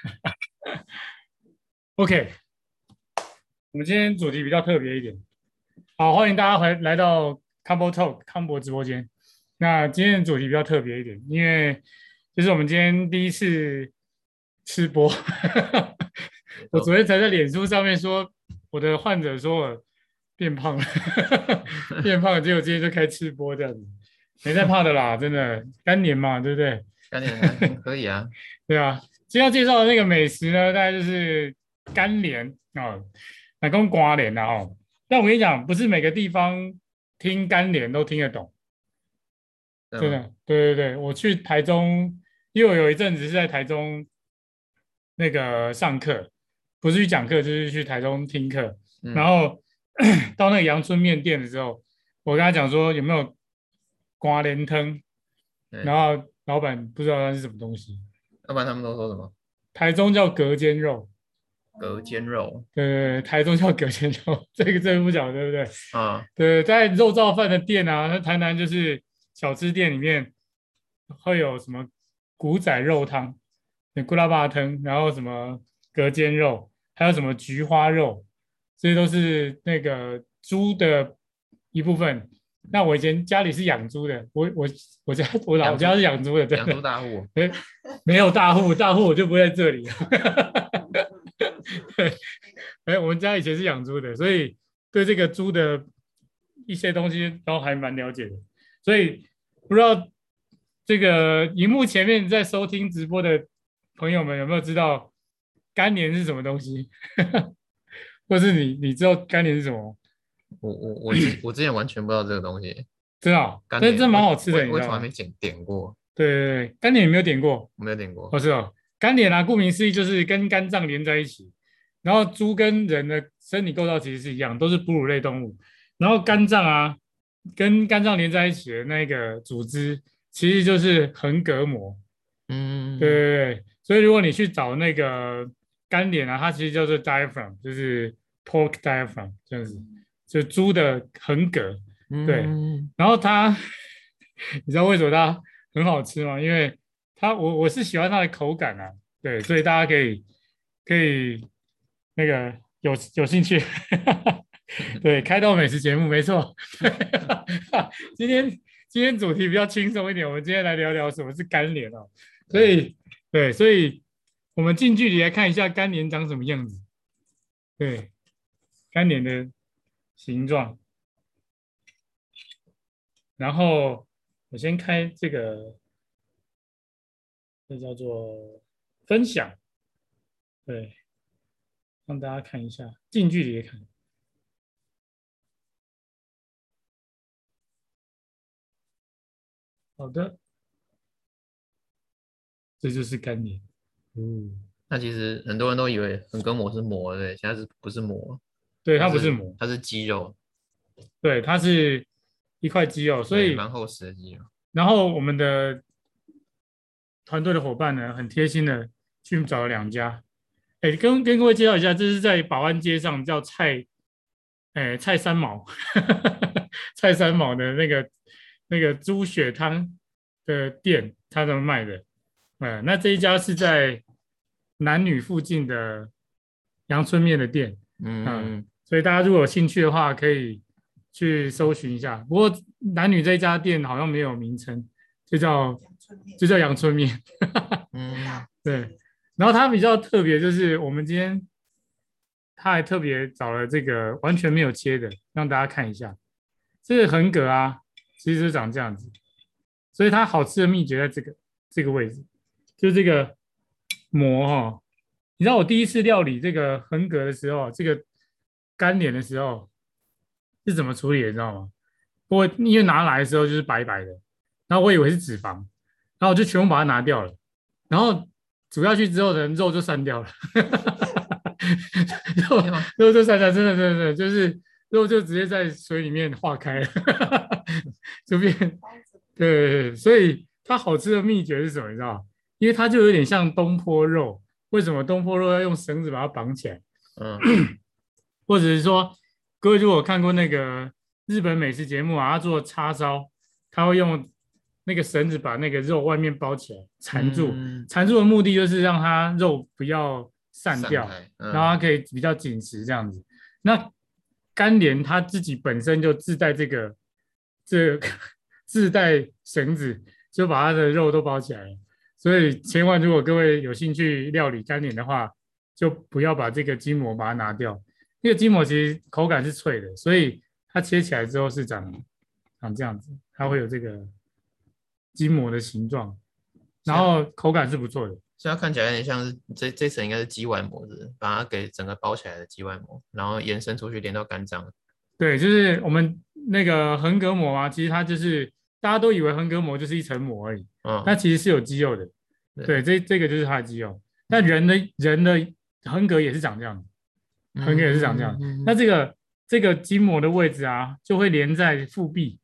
OK，我们今天主题比较特别一点。好，欢迎大家回来到 Combo Talk 康博直播间。那今天的主题比较特别一点，因为就是我们今天第一次吃播。我昨天才在脸书上面说，我的患者说我变胖了，变胖了，结果今天就开吃播这样子，没在怕的啦，真的干年嘛，对不对？干年可以啊，对啊。今天要介绍的那个美食呢，大概就是干莲哦，那跟瓜莲的哦。但我跟你讲，不是每个地方听干莲都听得懂，真的。对对对，我去台中，因为我有一阵子是在台中那个上课，不是去讲课，就是去台中听课。然后 到那个阳春面店的时候，我跟他讲说有没有瓜莲汤，然后老板不知道那是什么东西。老板他们都说什么？台中叫隔间肉。隔间肉，对对对，台中叫隔间肉，这个这个不讲，对不对？啊，对，在肉燥饭的店啊，那台南就是小吃店里面会有什么古仔肉汤、古拉巴汤，然后什么隔间肉，还有什么菊花肉，这些都是那个猪的一部分。那我以前家里是养猪的，我我我家我老家是养猪的，养猪大户。哎，没有大户，大户我就不在这里。对，哎，我们家以前是养猪的，所以对这个猪的一些东西都还蛮了解的。所以不知道这个荧幕前面在收听直播的朋友们有没有知道干年是什么东西？或是你你知道干年是什么？我我我我之前完全不知道这个东西，真的，这这蛮好吃的，我从来没点点过。对对对，干点有没有点过？没有点过。我知道。干点啊，顾名思义就是跟肝脏连在一起。然后猪跟人的生理构造其实是一样，都是哺乳类动物。然后肝脏啊，跟肝脏连在一起的那个组织，其实就是横膈膜。嗯，对对对。所以如果你去找那个干点啊，它其实叫做 diaphragm，就是 pork diaphragm 这样子，就猪的横膈。对。然后它，你知道为什么它很好吃吗？因为它我我是喜欢它的口感啊，对，所以大家可以可以那个有有兴趣，对，开到美食节目没错。今天今天主题比较轻松一点，我们今天来聊聊什么是干莲哦。所以对，所以我们近距离来看一下干莲长什么样子。对，干莲的形状。然后我先开这个。这叫做分享，对，让大家看一下，近距离看。好的，这就是干脸。嗯，那其实很多人都以为横膈膜是膜，对，现在是不是膜？对，它不是膜，它是肌肉。对，它是一块肌肉，所以蛮厚实的肌肉。然后我们的。团队的伙伴呢，很贴心的去找了两家，哎，跟跟各位介绍一下，这是在保安街上叫蔡，哎，蔡三毛，蔡三毛的那个那个猪血汤的店，他怎么卖的？哎，那这一家是在男女附近的阳春面的店，嗯，所以大家如果有兴趣的话，可以去搜寻一下。不过男女这一家店好像没有名称，就叫。就叫阳春面，嗯，对。然后它比较特别，就是我们今天他还特别找了这个完全没有切的，让大家看一下。这个横格啊，其实长这样子，所以它好吃的秘诀在这个这个位置，就这个膜哈。你知道我第一次料理这个横格的时候，这个干脸的时候是怎么处理的？你知道吗？我因为拿来的时候就是白白的，然后我以为是脂肪。然后我就全部把它拿掉了，然后煮下去之后的肉就散掉了 肉肉就散掉，真的真的真的就是肉就直接在水里面化开了，就变对，所以它好吃的秘诀是什么？你知道因为它就有点像东坡肉，为什么东坡肉要用绳子把它绑起来？嗯，或者是说各位如果看过那个日本美食节目啊，他做叉烧，他会用。那个绳子把那个肉外面包起来缠住，嗯缠住的目的就是让它肉不要散掉，开嗯然后它可以比较紧实这样子。那干莲它自己本身就自带这个这个 自带绳子，就把它的肉都包起来了。所以千万如果各位有兴趣料理干莲的话，就不要把这个筋膜把它拿掉。那个筋膜其实口感是脆的，所以它切起来之后是长长这样子，它会有这个筋膜的形状，然后口感是不错的。所以它看起来有点像是这这层应该是肌外膜，是把它给整个包起来的肌外膜，然后延伸出去连到肝脏。对，就是我们那个横膈膜啊，其实它就是大家都以为横膈膜就是一层膜而已，嗯，那其实是有肌肉的。对对，这这个就是它的肌肉。那人的人的横膈也是长这样，横膈也是长这样。嗯那这个这个筋膜的位置啊，就会连在腹壁，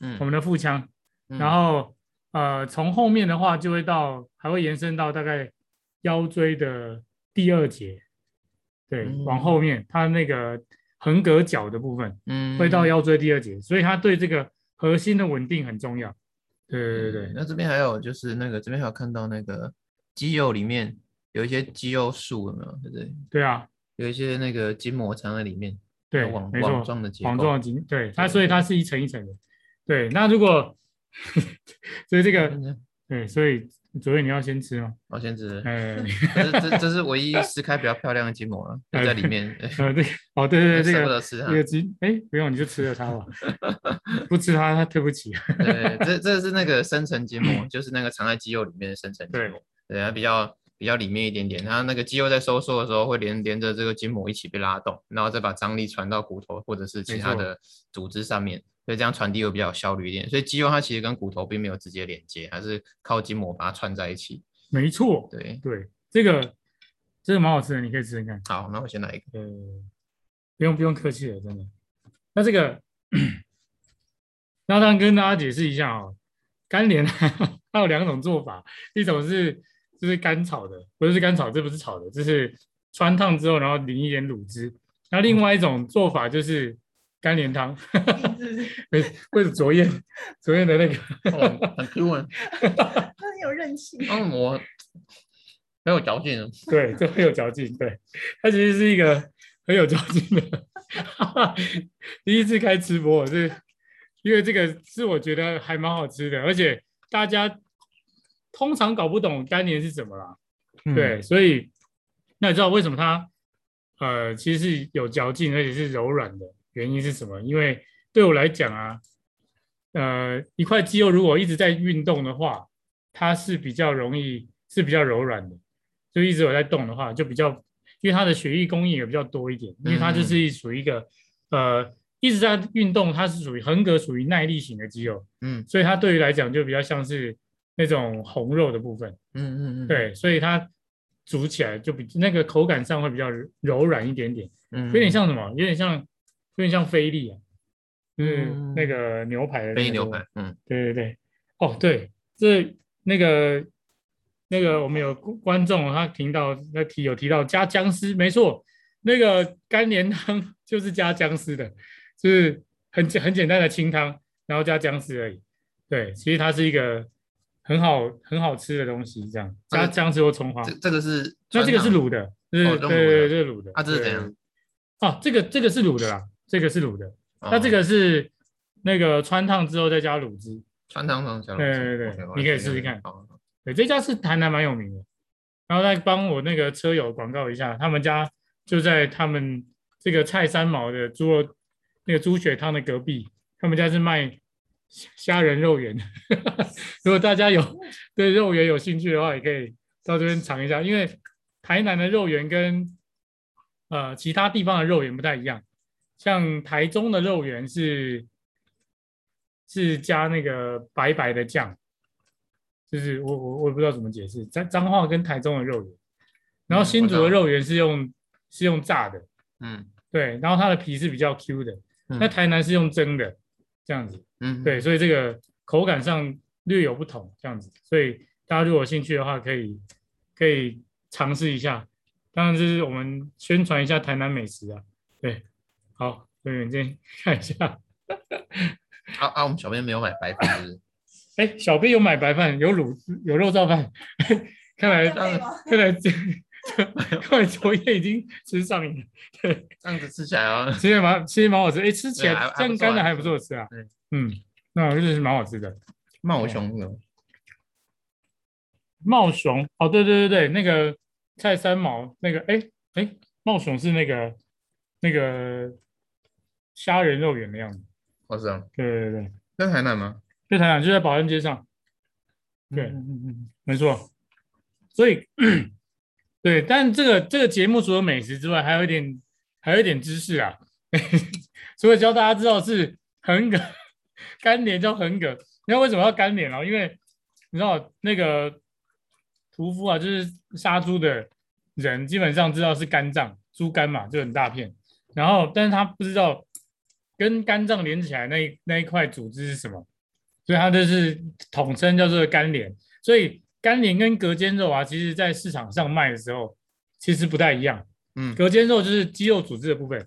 嗯我们的腹腔，嗯然后呃从后面的话就会到，还会延伸到大概腰椎的第二节，对，嗯往后面它那个横膈角的部分。嗯会到腰椎第二节，所以它对这个核心的稳定很重要。对对对对，那这边还有就是那个这边还有看到那个肌肉里面有一些肌肉束，有没有？对不对？对啊，有一些那个筋膜藏在里面，对，网没网，状的结构。网状的筋，对它，所以它是一层一层的。对，那如果 所以这个嗯对，所以昨天你要先吃吗？我先吃，哎，这这这是唯一 撕开比较漂亮的筋膜了，就在里面。呃，对哦，对对对，这舍不个得吃它这。个筋，哎，不用你就吃了它吧，不吃它，它对不起。对，这这是那个深层筋膜，就是那个藏在肌肉里面的深层筋膜。对，它比较比较里面一点点，它那个肌肉在收缩的时候会连连着这个筋膜一起被拉动，然后再把张力传到骨头或者是其他的组织上面，所以这样传递会比较有效率一点。所以肌肉它其实跟骨头并没有直接连接，还是靠筋膜把它串在一起。没错，对，对，这个这个蛮好吃的，你可以吃吃看。好，那我先来一个。呃，不用不用客气了，真的。那这个，那当然跟大家解释一下哦，干莲它 有两种做法，一种是就是干炒的，不是干炒，这不是炒的，这是穿烫之后然后淋一点卤汁。那另外一种做法就是干莲汤，为为了卓燕卓燕的那个，哦，很 Q 啊，很有韧性。嗯，我很有嚼劲啊。对，这很有嚼劲，对，它其实是一个很有嚼劲的。第一次开直播，我是因为这个是我觉得还蛮好吃的，而且大家通常搞不懂干莲是什么啦，嗯。对，所以那你知道为什么它呃其实是有嚼劲，而且是柔软的原因是什么？因为对我来讲啊，呃，一块肌肉如果一直在运动的话，它是比较容易是比较柔软的，就一直有在动的话，就比较因为它的血液供应也比较多一点，因为它就是属于一个、呃一直在运动，它是属于横膈属于耐力型的肌肉，嗯。所以它对于来讲就比较像是那种红肉的部分。嗯嗯嗯，对，所以它煮起来就比那个口感上会比较柔柔软一点点，嗯，有点像什么？有点像，有点像菲力啊，就是嗯那个牛排的那个部分飞牛排。，嗯对对对，哦对，这那个那个我们有观众他听到那提有提到加姜丝，没错，那个干莲汤就是加姜丝的，就是很简很简单的清汤，然后加姜丝而已。对，其实它是一个很好很好吃的东西，这样加那个姜丝或葱花。这这个是那这个是川卤的，对对对，这是卤的。啊这是对怎样？哦，这个这个是卤的啦，这个是卤的。那这个是那个穿烫之后再加卤汁。川汤汤小对对对你可以来试试看对，这家是台南蛮有名的。然后再帮我那个车友广告一下，他们家就在他们这个蔡三毛的猪肉那个猪血汤的隔壁，他们家是卖虾虾仁肉圆。如果大家有 对肉圆有兴趣的话，也可以到这边尝一下，因为台南的肉圆跟呃其他地方的肉圆不太一样，像台中的肉圆是是加那个白白的酱，就是我我我也不知道怎么解释，彰彰化跟台中的肉圆，然后嗯新竹的肉圆是用是用炸的，嗯。对，然后它的皮是比较 Q 的，嗯。那台南是用蒸的，这样子，嗯对，所以这个口感上略有不同，这样子，所以大家如果有兴趣的话，可以可以尝试一下。当然，就是我们宣传一下台南美食啊。对，好，所以你先看一下。啊啊，我们小编没有买白饭，是不是？哎，小编有买白饭，有卤有肉燥饭，看来看来这 看来昨夜已经吃上瘾了。对，这样子吃起来哦，其实蛮其实蛮好吃，哎，吃起来这样干的还不错吃啊。嗯，那真的是蛮好吃的。茂雄有茂雄哦，对对对对，那个蔡三毛那个，哎哎，茂雄是那个那个虾仁肉圆的样子。哦，是啊。对对对，在台南吗？在台南，就在保安街上。对，嗯嗯嗯，没错。所以，对，但这个这个节目除了美食之外，还有一点还有一点知识啊，除了教大家知道是横梗干连叫横梗，你知道为什么要干连哦？因为你知道那个屠夫啊，就是杀猪的人，基本上知道是肝脏，猪肝嘛，就很大片。然后，但是他不知道跟肝脏连起来那那一块组织是什么，所以它就是统称叫做肝连。所以。肝连跟隔间肉啊，其实在市场上卖的时候，其实不太一样。嗯，隔间肉就是肌肉组织的部分，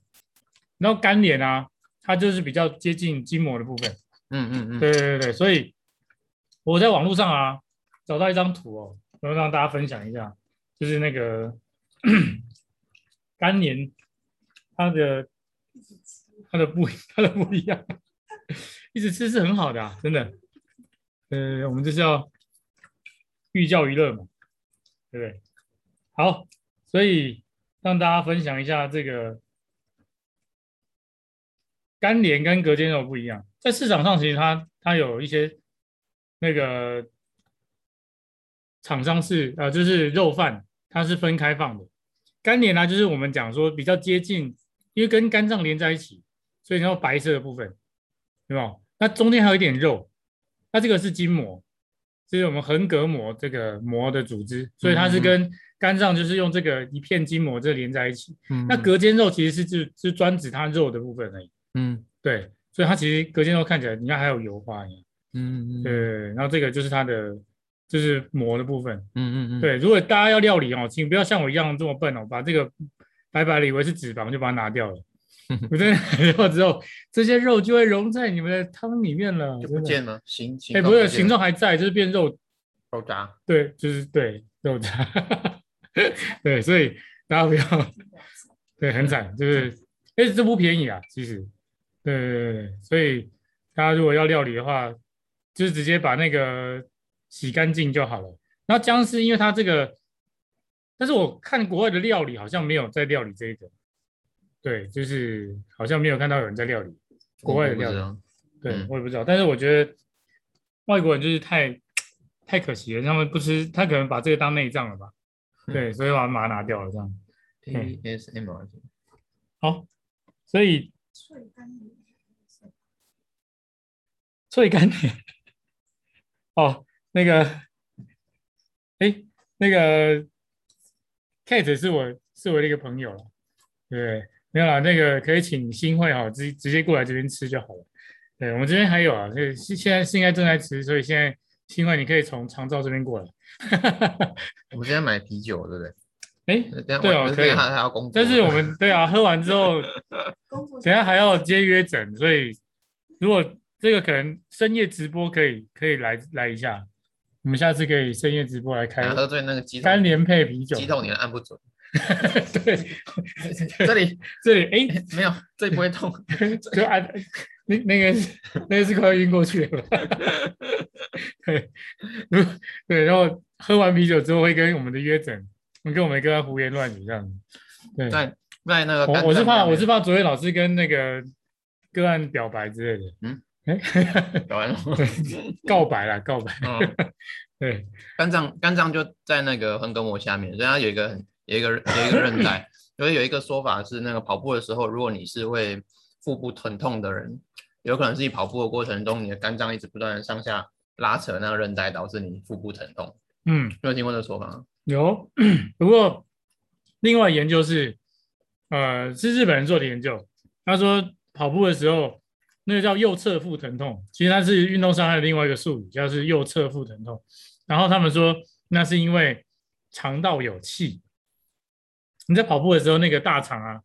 然后干连啊，它就是比较接近筋膜的部分。嗯嗯嗯，对对对对，所以我在网络上啊找到一张图哦，然后让大家分享一下，就是那个 干连，它的它的不它的不一样，一直吃是很好的啊，真的。呃，我们就是要。寓教于乐嘛，对不对？好，所以让大家分享一下这个干连跟隔间肉不一样，在市场上其实它它有一些那个厂商是呃就是肉饭，它是分开放的。干连呢就是我们讲说比较接近，因为跟肝脏连在一起，所以然后白色的部分，对吧？那中间还有一点肉，那这个是筋膜。这是我们横膈膜这个膜的组织，所以它是跟肝脏就是用这个一片筋膜这连在一起。嗯，那隔间肉其实是就是专指它肉的部分而已。嗯，对，所以它其实隔间肉看起来你看还有油花一样。嗯嗯对，然后这个就是它的就是膜的部分。嗯嗯嗯。对，如果大家要料理哦，请不要像我一样这么笨哦，把这个白白的以为是脂肪就把它拿掉了。不对，然后之后这些肉就会融在你们的汤里面了，就不见了形形。哎，不是形状还在，就是变肉肉渣。对，就是对肉渣。对，所以大家不要对很惨，就是哎这不便宜啊，其实。对对对对，所以大家如果要料理的话，就是直接把那个洗干净就好了。然后姜丝，因为它这个，但是我看国外的料理好像没有在料理这一个。对，就是好像没有看到有人在料理国外的料理，对我也不知道。但是我觉得外国人就是太太可惜了，他们不吃，他可能把这个当内脏了吧？对，所以把它拿掉了这样。ASMR。好，所以脆干点，脆干点。哦，那个，哎，那个 Kate 是我是我的一个朋友了，对。没有啦，那个可以请新会哈，直直接过来这边吃就好了。对我们这边还有啊，是现在是应该正在吃，所以现在新会你可以从长照这边过来。我们现在买啤酒，对不对？哎，对哦，可以。还要工作，但是我们对啊，喝完之后，等下还要接约诊，所以如果这个可能深夜直播可以可以来来一下，我们下次可以深夜直播来开。喝醉那个鸡干连配啤酒，鸡头你按不准。对，这里 这里哎，没有，这里不会痛，就按那那个那个是快要晕过去了。对，对，然后喝完啤酒之后会跟我们的约诊，跟我们跟他胡言乱语这样。对，在在那个，我我是怕我是怕昨天老师跟那个个案表白之类的。嗯，哎，表白了，告白了，告白。嗯对，肝脏肝脏就在那个横膈膜下面，所以它有一个很。有一个有一个韧带，因为有一个说法是，那个跑步的时候，如果你是会腹部疼痛的人，有可能是你跑步的过程中，你的肝脏一直不断的上下拉扯那个韧带，导致你腹部疼痛。嗯，有听过这个说法吗？有。不过另外研究是，呃，是日本人做的研究，他说跑步的时候，那个叫右侧腹疼痛，其实它是运动伤害的另外一个术语，叫是右侧腹疼痛。然后他们说，那是因为肠道有气。你在跑步的时候，那个大肠啊，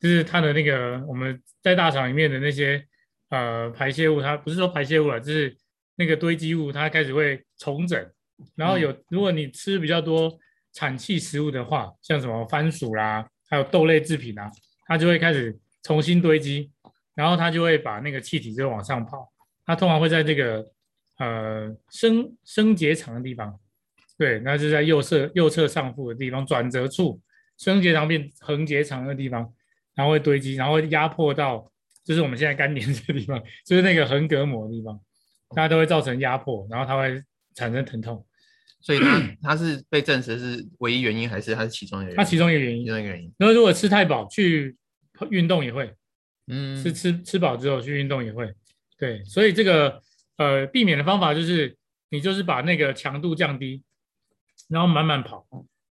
就是它的那个我们在大肠里面的那些呃排泄物，它不是说排泄物啊，就是那个堆积物它开始会重整，然后有如果你吃比较多产气食物的话，像什么番薯啦，还有豆类制品啊，它就会开始重新堆积，然后它就会把那个气体就往上跑。它通常会在这个呃升升结肠的地方，对，那就在右侧右侧上腹的地方转折处，升结肠变横结肠的地方，然后会堆积，然后会压迫到，就是我们现在肝黏这个地方，就是那个横膈膜的地方，它都会造成压迫，然后它会产生疼痛。所以它它是被证实是唯一原因，还是它是其中一个原因？它其中一个原因，其中一个原因。那如果吃太饱，去运动也会，嗯，是吃吃饱之后去运动也会。对，所以这个呃避免的方法就是你就是把那个强度降低，然后慢慢跑，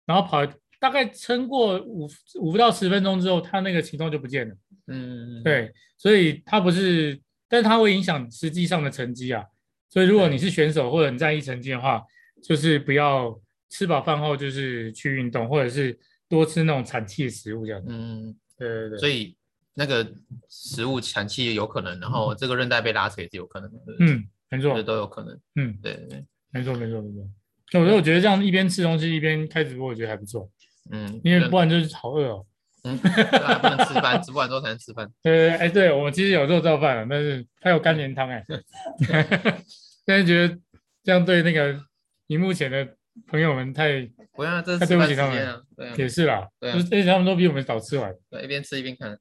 然后跑大概撑过五五到十分钟之后，它那个情痛就不见了。嗯，对，所以它不是，但是它会影响实际上的成绩啊。所以如果你是选手或者你在意成绩的话，就是不要吃饱饭后就是去运动，或者是多吃那种产气的食物这样。嗯，对对对。所以那个食物产气有可能，然后这个韧带被拉扯也是有可能的。嗯，没错这，都有可能。嗯，对对对，没错没错没错。那我觉得我觉得这样一边吃东西一边开直播，我觉得还不错，嗯，因为不然就是好饿哦。嗯，不能吃饭，吃不完之后才能吃饭。对对对，哎，对我们其实有肉燥饭了，但是它有干莲汤哎。现在觉得这样对那个荧幕前的朋友们太不要，这是那吃饭时对不起他们。对啊，也是啦，对啊就是而且他们都比我们早吃完。对，一边吃一边看。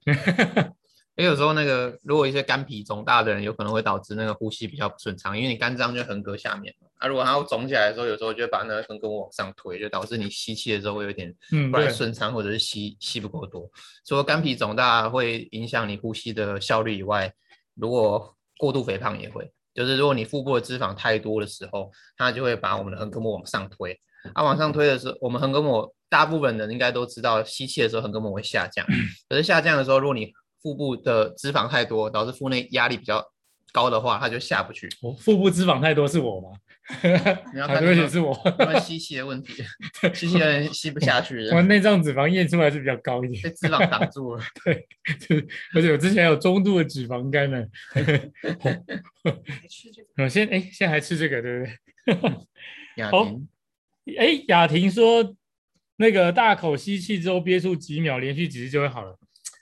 因为有时候那个，如果一些肝脾肿大的人，有可能会导致那个呼吸比较不顺畅，因为你肝脏就横膈下面嘛。啊，如果它肿起来的时候，有时候就会把那个横膈膜往上推，就导致你吸气的时候会有点嗯，不太对，顺畅，或者是吸吸不够多。除了肝脾肿大会影响你呼吸的效率以外，如果过度肥胖也会，就是如果你腹部的脂肪太多的时候，它就会把我们的横膈膜往上推。啊，往上推的时候，我们横膈膜大部分人应该都知道，吸气的时候横膈膜会下降，可是下降的时候，如果你腹部的脂肪太多，导致腹内压力比较高的话，它就下不去。我腹部脂肪太多是我吗？你要啊看那个对不起是我，因为吸气的问题，吸气的人吸不下去，我内脏脂肪验出来是比较高一点被，脂肪挡住了。就是而且我之前有中度的脂肪肝呢。还吃这个我现哎现在还吃这个对不对？好雅婷，哎，雅婷说那个大口吸气之后憋住几秒，连续几次就会好了。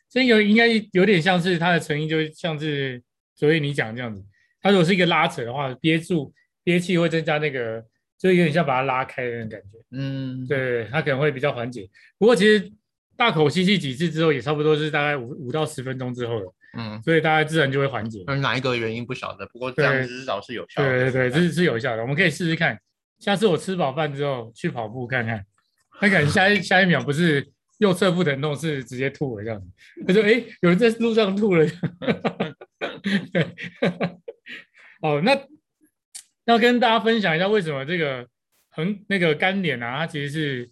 这有应该有点像是它的成因，就像是所以你讲的这样子。它如果是一个拉扯的话，憋住憋气会增加那个，就有点像把它拉开的那种感觉。嗯，对它可能会比较缓解。不过其实大口吸气几次之后，也差不多是大概五五到十分钟之后了，嗯，所以大家自然就会缓解。嗯哪一个原因不晓得，不过这样子至少是有效的。对对对，这是是有效的，我们可以试试看。下次我吃饱饭之后去跑步看看，他可能下一下一秒不是右侧腹疼痛，是直接吐了这样子。他说：“哎，有人在路上吐了。”对，哦，那要跟大家分享一下为什么这个很那个干脸啊，它其实是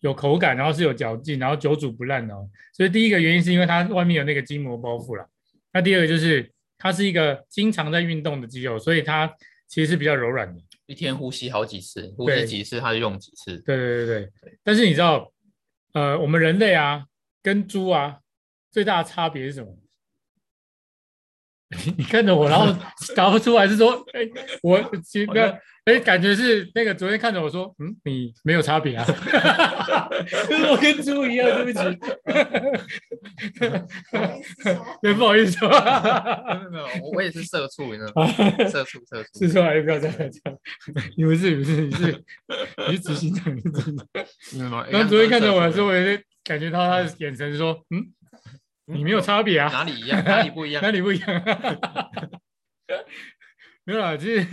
有口感，然后是有嚼劲，然后久煮不烂的哦。所以第一个原因是因为它外面有那个筋膜包覆了。那第二个就是它是一个经常在运动的肌肉，所以它其实是比较柔软的。一天呼吸好几次，呼吸几次它就用几次。对对对对。但是你知道，呃，我们人类啊跟猪啊最大的差别是什么？你看着我，然后答不出来，是说，哎，我其实没有，哎，感觉是那个昨天看着我说，嗯，你没有差别啊，就是我跟猪一样，对不起，不好意思哦对，不好意思说，没有没有，我我也是社畜，你知道吗？社畜社畜是。说哎，不要这样这样，你不是，你不是，你是你是执行长，你是执行长。然然后昨天看着我的时候，我也感觉到他的眼神说，嗯，你没有差别啊，哪里一样，哪里不一样 哪？里不一样？没有啦，其实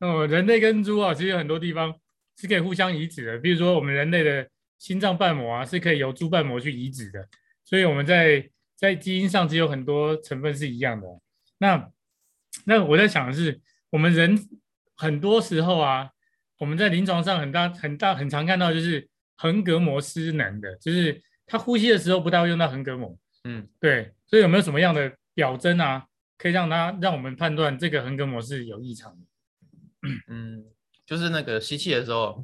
哦，人类跟猪啊，其实有很多地方是可以互相移植的。比如说，我们人类的心脏瓣膜啊，是可以由猪瓣膜去移植的，所以我们在在基因上只有很多成分是一样的。那那我在想的是，我们人很多时候啊，我们在临床上很大很大很常看到就是横膈膜失能的，就是他呼吸的时候不太会用到横膈膜。嗯，对，所以有没有什么样的表征啊，可以让他让我们判断这个横膈膜是有异常的？嗯，就是那个吸气的时候，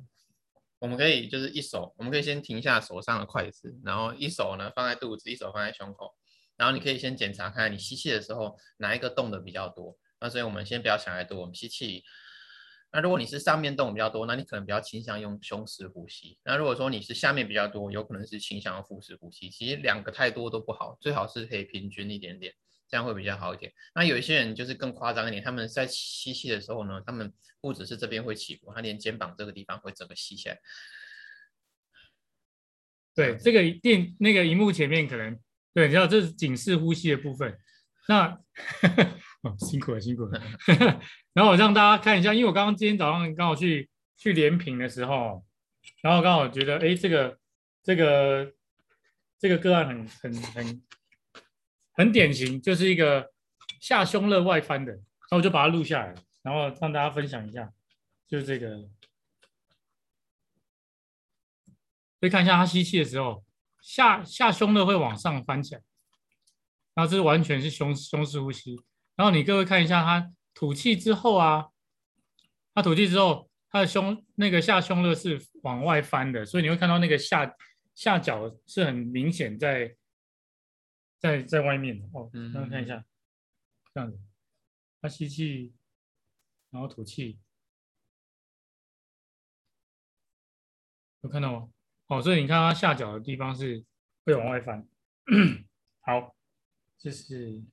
我们可以就是一手，我们可以先停下手上的筷子，然后一手呢放在肚子，一手放在胸口，然后你可以先检查看你吸气的时候哪一个动的比较多，那所以我们先不要想太多，我们吸气。那如果你是上面动比较多，那你可能比较倾向用胸式呼吸。那如果说你是下面比较多，有可能是倾向用腹式呼吸。其实两个太多都不好，最好是可以平均一点点，这样会比较好一点。那有一些人就是更夸张一点，他们在吸气的时候呢，他们不只是这边会起伏，他连肩膀这个地方会整个吸起来。对，这个电那个荧幕前面可能对，你知道这是警示呼吸的部分。那 哦，辛苦了，辛苦了。然后我让大家看一下，因为我刚刚今天早上刚好去去连评的时候，然后刚好觉得，哎，这个这个这个个案很很很很典型，就是一个下胸肋外翻的，然后我就把它录下来，然后让大家分享一下，就是这个，可以看一下他吸气的时候，下下胸肋会往上翻起来，然后这是完全是胸胸式呼吸。然后你各位看一下，他吐气之后啊，他吐气之后，他的胸那个下胸肋是往外翻的，所以你会看到那个下下角是很明显在在在外面的哦。大家看一下，这样子，他吸气，然后吐气，有看到吗？哦，所以你看他下角的地方是会往外翻。好，这是。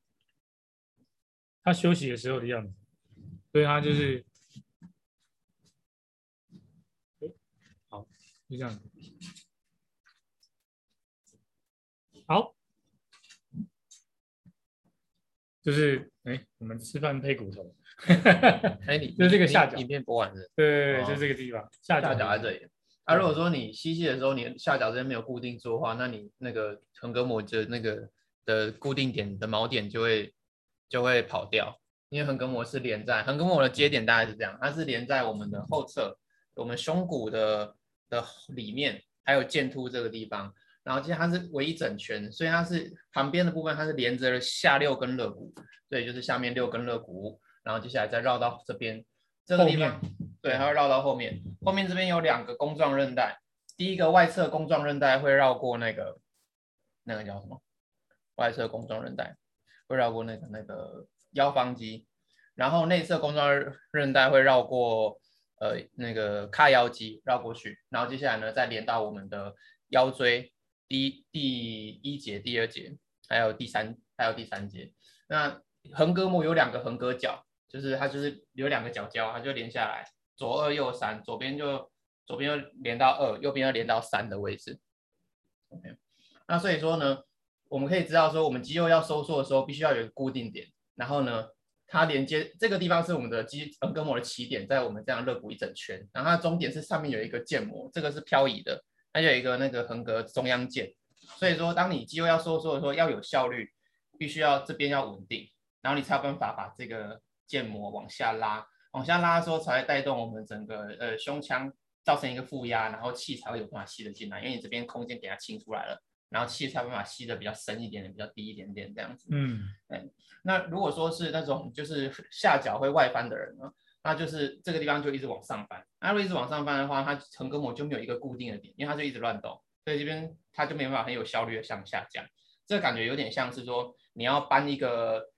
他休息的时候的样子，所以他就是，好，就这样子，好，就是哎，我们吃饭配骨头，哎，你 就这个下角，影片播完的，对对对，就这个地方，下角在这里。啊，如果说你吸气的时候，你下脚这边没有固定住的话，那你那个横膈膜的那个的固定点的锚点就会。就会跑掉，因为横膈膜是连在横膈膜的接点大概是这样，它是连在我们的后侧，我们胸骨的的里面，还有剑突这个地方，然后其实它是围一整圈，所以它是旁边的部分它是连着下六根肋骨，对，就是下面六根肋骨，然后接下来再绕到这边这个地方，对，它会绕到后面，后面这边有两个弓状韧带，第一个外侧弓状韧带会绕过那个那个叫什么？外侧弓状韧带。会绕过那个那个腰方肌，然后内侧弓状韧带会绕过呃那个髂腰肌绕过去，然后接下来呢再连到我们的腰椎第第一节、第二节，还有第三还有第三节。那横膈膜有两个横膈角，就是它就是有两个角胶，它就连下来，左二右三，左边就左边又连到二，右边又连到三的位置。OK，那所以说呢。我们可以知道说，我们肌肉要收缩的时候，必须要有一个固定点。然后呢，它连接这个地方是我们的肌横膈膜的起点，在我们这样肋骨一整圈。然后它的终点是上面有一个腱膜，这个是漂移的，它有一个那个横膈中央腱。所以说，当你肌肉要收缩的时候，要有效率，必须要这边要稳定，然后你才有办法把这个腱膜往下拉，往下拉的时候才会带动我们整个呃胸腔造成一个负压，然后气才会有办法吸得进来，因为你这边空间给它清出来了。然后气才有办法吸的比较深一点点，比较低一点点这样子。嗯，对。那如果说是那种就是下脚会外翻的人呢，那就是这个地方就一直往上翻。那如果一直往上翻的话，它横膈膜就没有一个固定的点，因为它就一直乱动，所以这边它就没办法很有效率的向下降。这感觉有点像是说你要搬一个。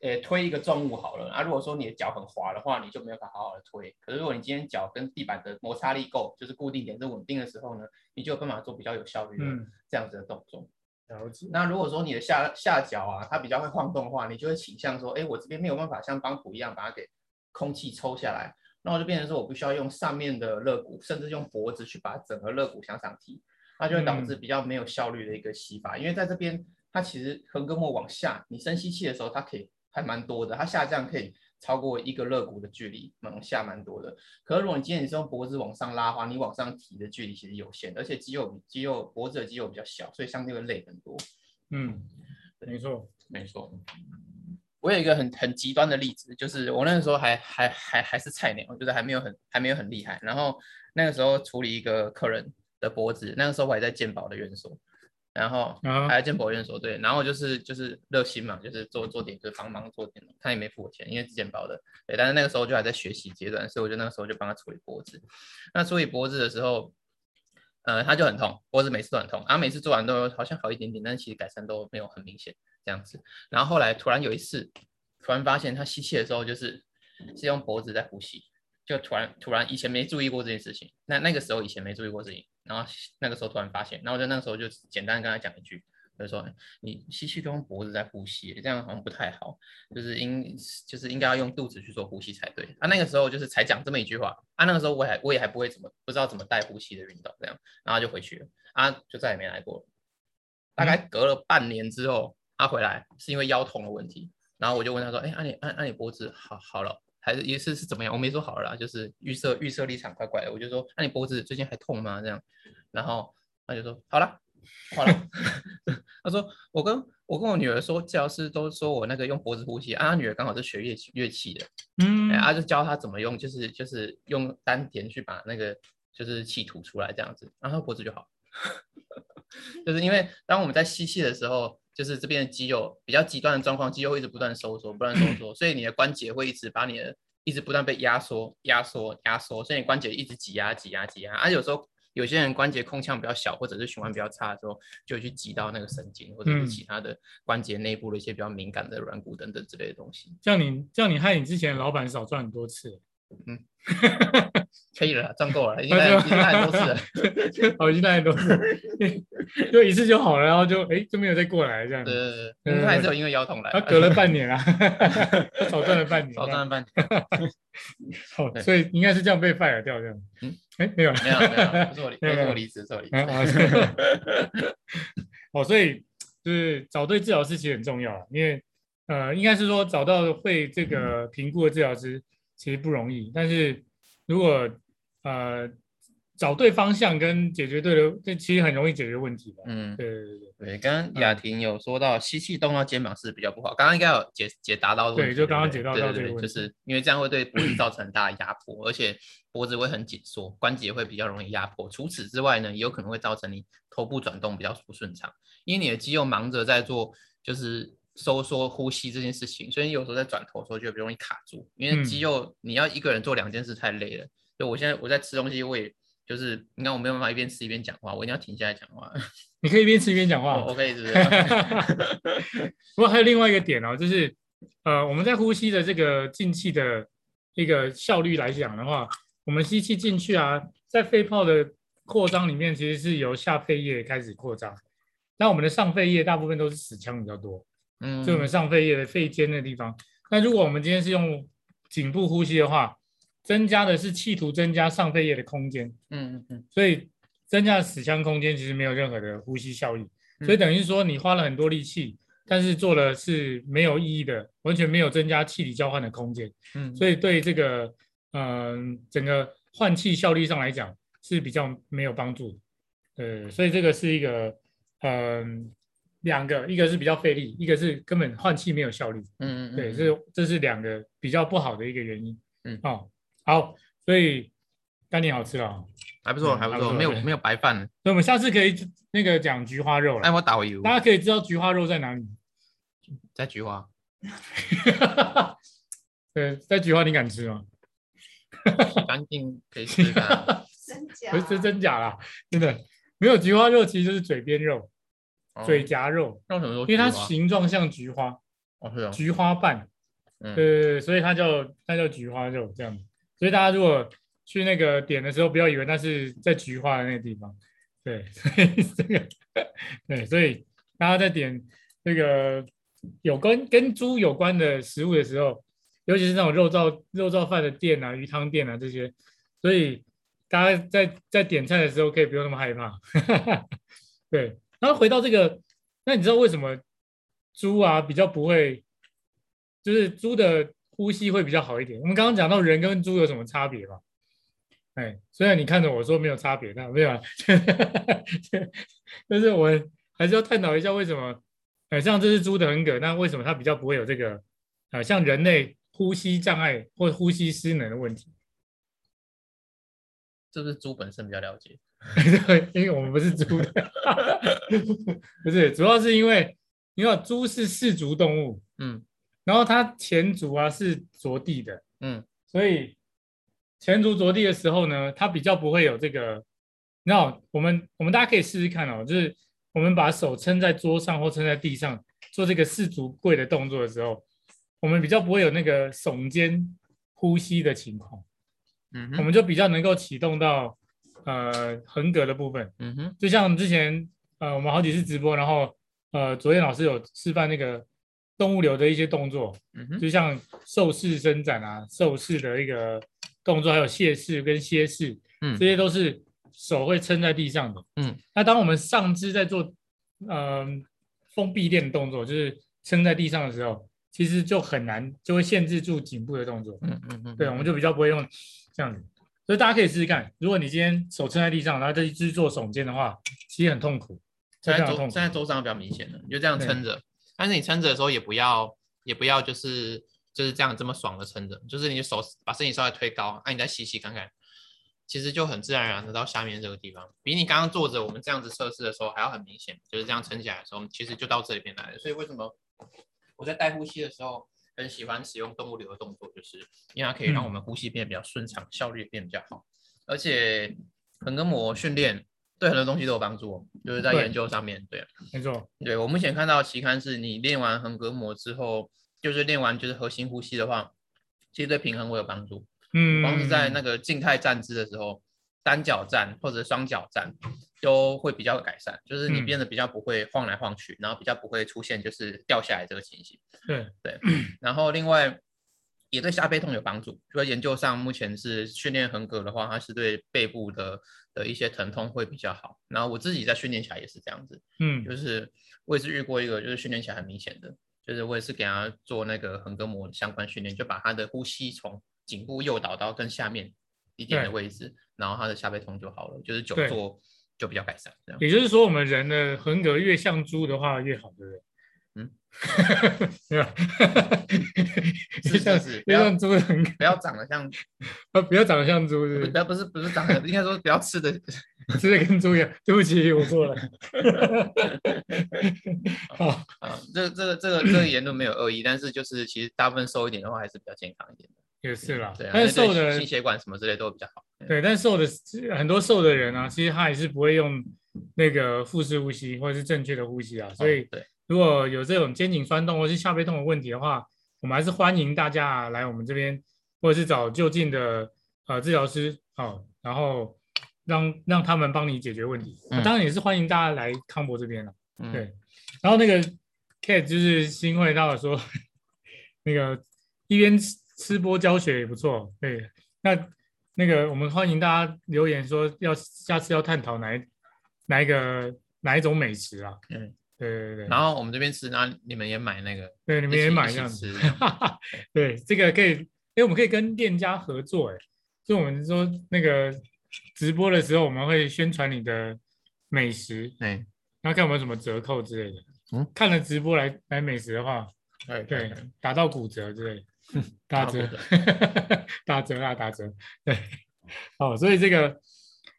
呃，推一个重物好了啊。如果说你的脚很滑的话，你就没有办法好好的推。可是如果你今天脚跟地板的摩擦力够，就是固定点是稳定的时候呢，你就有办法做比较有效率的这样子的动作。了解。那如果说你的下下脚啊，它比较会晃动的话，你就会倾向说，哎，我这边没有办法像帮浦一样把它给空气抽下来，那我就变成说我必须要用上面的肋骨，甚至用脖子去把整个肋骨向上提，那就会导致比较没有效率的一个吸法。因为在这边，它其实横膈膜往下，你深吸气的时候，它可以。还蛮多的，它下降可以超过一个肋骨的距离，往下蛮多的。可是如果你今天你是用脖子往上拉的话，你往上提的距离其实有限，而且肌肉肌肉脖子的肌肉比较小，所以相对会累很多。嗯，没错，没错。我有一个很很极端的例子，就是我那个时候还还还还是菜鸟，我觉得还没有很还没有很厉害。然后那个时候处理一个客人的脖子，那个时候我还在健保的院所。然后还要见保院所对，然后就是就是热心嘛，就是做做点，就是帮忙做点，他也没付我钱，因为是健保的，对。但是那个时候就还在学习阶段，所以我就那个时候就帮他处理脖子。那处理脖子的时候，呃，他就很痛，脖子每次都很痛，然后每次做完都好像好一点点，但是其实改善都没有很明显这样子。然后后来突然有一次，突然发现他吸气的时候就是是用脖子在呼吸，就突然突然以前没注意过这件事情，那那个时候以前没注意过事情，然后那个时候突然发现，然后我就那个时候就简单跟他讲一句。就是说，你吸气都用脖子在呼吸，这样好像不太好，就是应就是应该要用肚子去做呼吸才对。啊，那个时候就是才讲这么一句话，啊，那个时候我还我也还不会怎么不知道怎么带呼吸的运动，这样，然后就回去了，啊，就再也没来过。大概隔了半年之后，他回来是因为腰痛的问题，然后我就问他说，哎，按你按按你脖子好好了，还是也是是怎么样？我没说好了，就是预设预设立场怪怪的，我就说，那你脖子最近还痛吗？这样，然后他就说好了。好了，他说我跟我跟我女儿说，治疗师都说我那个用脖子呼吸啊，女儿刚好是学乐器乐器的，嗯，啊就教她怎么用，就是就是用丹田去把那个就是气吐出来这样子，然后脖子就好。就是因为当我们在吸气的时候，就是这边的肌肉比较极端的状况，肌肉会一直不断收缩，不断收缩，所以你的关节会一直把你的一直不断被压缩、压缩、压缩，所以你关节一直挤压、挤压、挤压，而有时候。有些人关节空腔比较小，或者是循环比较差的时候，就会去挤到那个神经，或者是其他的关节内部的一些比较敏感的软骨等等之类的东西。像你像你害你之前老板少赚很多次。嗯，可以了，赚够了，已经已经太多次了，好，已经太多次，就一次就好了，然后就哎就没有再过来这样。对对对，他还是有因为腰痛来。他隔了半年啊，少赚了半年，少赚了半年。好，所以应该是这样被 fire 掉这样。嗯，哎，没有没有没有，不是我离，不是我离职，是我离职。哦，所以就是找对治疗师其实很重要啊，因为呃，应该是说找到会这个评估的治疗师。其实不容易，但是如果呃找对方向跟解决对的，这其实很容易解决问题的。嗯，对对对对。刚刚雅婷有说到吸气动到肩膀是比较不好，刚刚应该有解解答到。对，就刚刚解答到这个问题，就是因为这样会对脖子造成很大的压迫，而且脖子会很紧缩，关节会比较容易压迫。除此之外呢，也有可能会造成你头部转动比较不顺畅，因为你的肌肉忙着在做就是。收缩呼吸这件事情，所以有时候在转头的时候就容易卡住，因为肌肉你要一个人做两件事太累了。就我现在我在吃东西，我也就是你看我没有办法一边吃一边讲话，我一定要停下来讲话。你可以一边吃一边讲话，我可以是。不过还有另外一个点哦，就是呃我们在呼吸的这个进气的一个效率来讲的话，我们吸气进去啊，在肺泡的扩张里面，其实是由下肺叶开始扩张，那我们的上肺叶大部分都是死腔比较多。嗯，就我们上肺叶的肺尖的地方。那如果我们今天是用颈部呼吸的话，增加的是企图增加上肺叶的空间。嗯嗯嗯。所以增加死腔空间其实没有任何的呼吸效益。所以等于说你花了很多力气，但是做了是没有意义的，完全没有增加气体交换的空间。嗯。所以对这个嗯整个换气效率上来讲是比较没有帮助的。呃，所以这个是一个嗯。两个，一个是比较费力，一个是根本换气没有效率。嗯嗯，对，这这是两个比较不好的一个原因。嗯，哦，好，所以干点好吃了，还不错，还不错，没有没有白饭。所以我们下次可以那个讲菊花肉了。哎，我打油。大家可以知道菊花肉在哪里？在菊花。对，在菊花你敢吃吗？干净可以吃。真假？不是真假啦，真的没有菊花肉，其实就是嘴边肉。嘴夹肉，因为它形状像菊花，哦是啊菊花瓣，对对对所以它叫它叫菊花肉这样子。所以大家如果去那个点的时候，不要以为那是在菊花的那个地方，对，所以这个 对，所以大家在点这个有关跟猪有关的食物的时候，尤其是那种肉燥肉燥饭的店啊、鱼汤店啊这些，所以大家在在点菜的时候可以不用那么害怕，对。然后回到这个，那你知道为什么猪啊比较不会，就是猪的呼吸会比较好一点？我们刚刚讲到人跟猪有什么差别嘛？哎，虽然你看着我说没有差别，但没有啊，但是我还是要探讨一下为什么，哎，像这只猪的横膈，那为什么它比较不会有这个，啊，像人类呼吸障碍或呼吸失能的问题？是不是猪本身比较了解？因为我们不是猪的，不是，主要是因为你看猪是四足动物，嗯，然后它前足啊是着地的，嗯，所以前足着地的时候呢，它比较不会有这个。那我们我们大家可以试试看哦，就是我们把手撑在桌上或撑在地上做这个四足跪的动作的时候，我们比较不会有那个耸肩呼吸的情况，嗯我们就比较能够启动到呃横格的部分。嗯哼，就像之前呃我们好几次直播，然后呃昨天老师有示范那个动物流的一些动作，嗯哼，就像受式伸展啊、受式的一个动作，还有蟹式跟蝎式，嗯这些都是手会撑在地上的。嗯，那当我们上肢在做呃封闭链的动作，就是撑在地上的时候，其实就很难，就会限制住颈部的动作。嗯嗯嗯，对，我们就比较不会用这样子。所以大家可以试试看，如果你今天手撑在地上，然后再去做耸肩的话，其实很痛苦，现在非常痛苦周现。在周上比较明显的，你就这样撑着，但是你撑着的时候也不要也不要就是就是这样这么爽的撑着，就是你的手把身体稍微推高，那、你再吸吸看看，其实就很自然而然的到下面这个地方，比你刚刚坐着我们这样子测试的时候还要很明显，就是这样撑起来的时候，其实就到这里边来了。所以为什么我在带呼吸的时候很喜欢使用动物流的动作，就是因为它可以让我们呼吸变得比较顺畅，效率也变得比较好，而且横膈膜训练对很多东西都有帮助哦，就是在研究上面，对。没错，对我目前看到的期刊是你练完横膈膜之后，就是练完就是核心呼吸的话，其实对平衡会有帮助。嗯，光是在那个静态站姿的时候，单脚站或者双脚站都会比较改善，就是你嗯变得比较不会晃来晃去，然后比较不会出现就是掉下来这个情形。对，对，然后另外也对下背痛有帮助。就在研究上，目前是训练横膈的话，它是对背部的的一些疼痛会比较好。然后我自己在训练起来也是这样子，嗯就是我也是遇过一个，就是训练起来很明显的，就是我也是给他做那个横膈膜相关训练，就把他的呼吸从颈部诱导到更下面一点的位置，然后他的下背痛就好了，就是久坐就比较改善这样。也就是说，我们人的横格越像猪的话越好，对不对？嗯，对吧？是越像是是不要越像猪的横膈，不要长得像，啊，不要长得像猪，是不是不？要不是不是长得，应该说不要吃的，吃的跟猪一样。对不起，我错了。好，啊，这个这个这个这个言论没有恶意，但是就是其实大部分瘦一点的话还是比较健康一点的。也是啦对啊，，但是瘦的心血管什么之类都比较好。对，但是瘦的很多瘦的人啊，其实他也是不会用那个腹式呼吸或者是正确的呼吸啊，所以如果有这种肩颈酸痛或是下背痛的问题的话，我们还是欢迎大家啊来我们这边，或者是找就近的呃治疗师哦，然后让让他们帮你解决问题。嗯当然也是欢迎大家来康博这边了。嗯对，然后那个 Kate 就是新会到说，那个一边吃吃播教学也不错。对，那那个我们欢迎大家留言说要下次要探讨哪一哪一个哪一种美食啊？嗯，对对对，然后我们这边吃，然后你们也买那个，对你们也买这样子。对，这个可以，哎，我们可以跟店家合作，哎，就我们说那个直播的时候，我们会宣传你的美食，对，然后看有没有什么折扣之类的。嗯，看了直播来来美食的话，对对，打到骨折之类的，打折打到骨，打折 啊，打折，对，好，所以这个，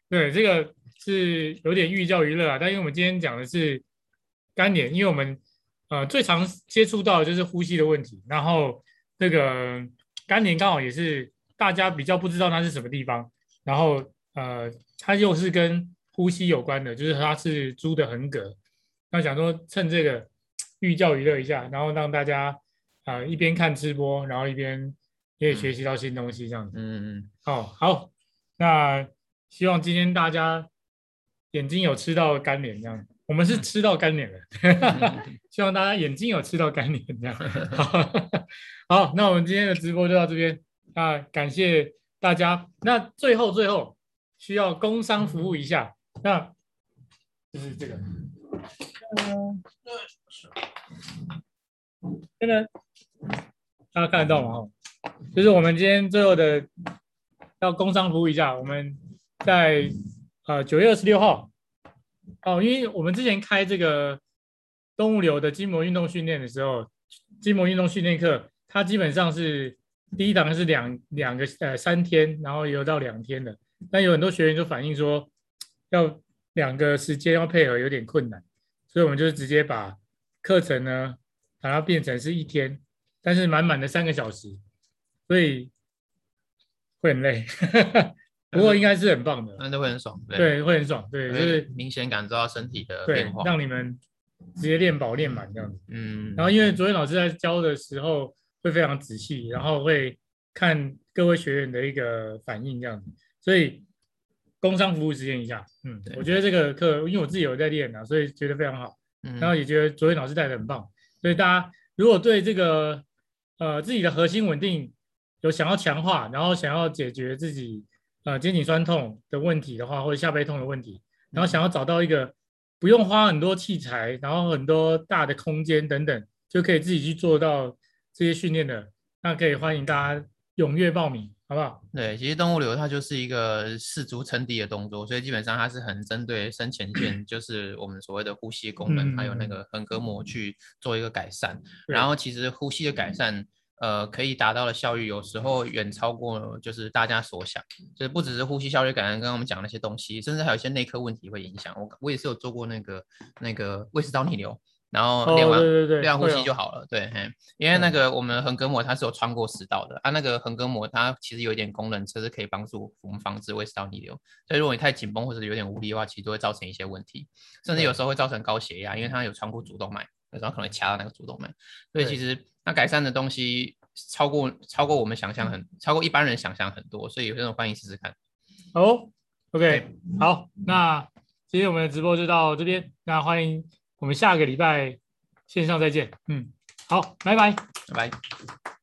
对，这个是有点寓教于乐啊，但因为我们今天讲的是干脸，因为我们呃最常接触到的就是呼吸的问题，然后这个干脸刚好也是大家比较不知道它是什么地方，然后呃它又是跟呼吸有关的，就是它是猪的横膈，那想说趁这个 寓教于乐一下，然后让大家啊、呃一边看直播，然后一边也学习到新东西这样子。嗯嗯哦，好，那希望今天大家眼睛有吃到干脸这样，我们是吃到干脸了，希望大家眼睛有吃到干脸这样。好，好，那我们今天的直播就到这边，那感谢大家。那最后最后需要工商服务一下，那就是这个，嗯，真的大家看得到吗？哦就是我们今天最后的要工商服务一下，我们在呃九月二十六号。哦，因为我们之前开这个动物流的筋膜运动训练的时候，筋膜运动训练课，它基本上是第一堂是两两个呃三天，然后也有到两天的，但有很多学员就反映说要两个时间要配合有点困难，所以我们就直接把课程呢把它变成是一天，但是满满的三个小时。所以会很累，不过应该是很棒的，那就会很爽，对，会很爽，对，就是明显感受到身体的对变，化。让你们直接练饱练满这样子。嗯，然后因为昨天老师在教的时候，会非常仔细，然后会看各位学员的一个反应这样子。所以工商服务实验一下，嗯，我觉得这个课，因为我自己有在练啊，所以觉得非常好。嗯然后也觉得昨天老师带的很棒，所以大家如果对这个呃自己的核心稳定有想要强化，然后想要解决自己呃肩颈酸痛的问题的话，或者下背痛的问题，然后想要找到一个不用花很多器材，然后很多大的空间等等，就可以自己去做到这些训练的，那可以欢迎大家踊跃报名。好不好？对，其实动物流它就是一个四足撑底的动作，所以基本上它是很针对深前线，就是我们所谓的呼吸功能，还有那个横膈膜去做一个改善。然后其实呼吸的改善，呃，可以达到的效率有时候远超过就是大家所想，就是不只是呼吸效率改善，刚刚我们讲那些东西，甚至还有一些内科问题会影响。我我也是有做过那个那个胃食道逆流。然后练完练呼吸就好了，对，因为那个我们横膈膜它是有穿过食道的，啊，那个横膈膜它其实有一点功能，就是可以帮助我们防止胃食道逆流。所以如果你太紧绷或者有点无力的话，其实都会造成一些问题，甚至有时候会造成高血压，因为它有穿过主动脉，有时候可能会掐到那个主动脉。所以其实它改善的东西超过超过我们想象很，超过一般人想象很多，所以有些人欢迎试试看。好，OK，好，那今天我们的直播就到这边，那欢迎。我们下个礼拜线上再见。嗯，好，拜拜，拜拜。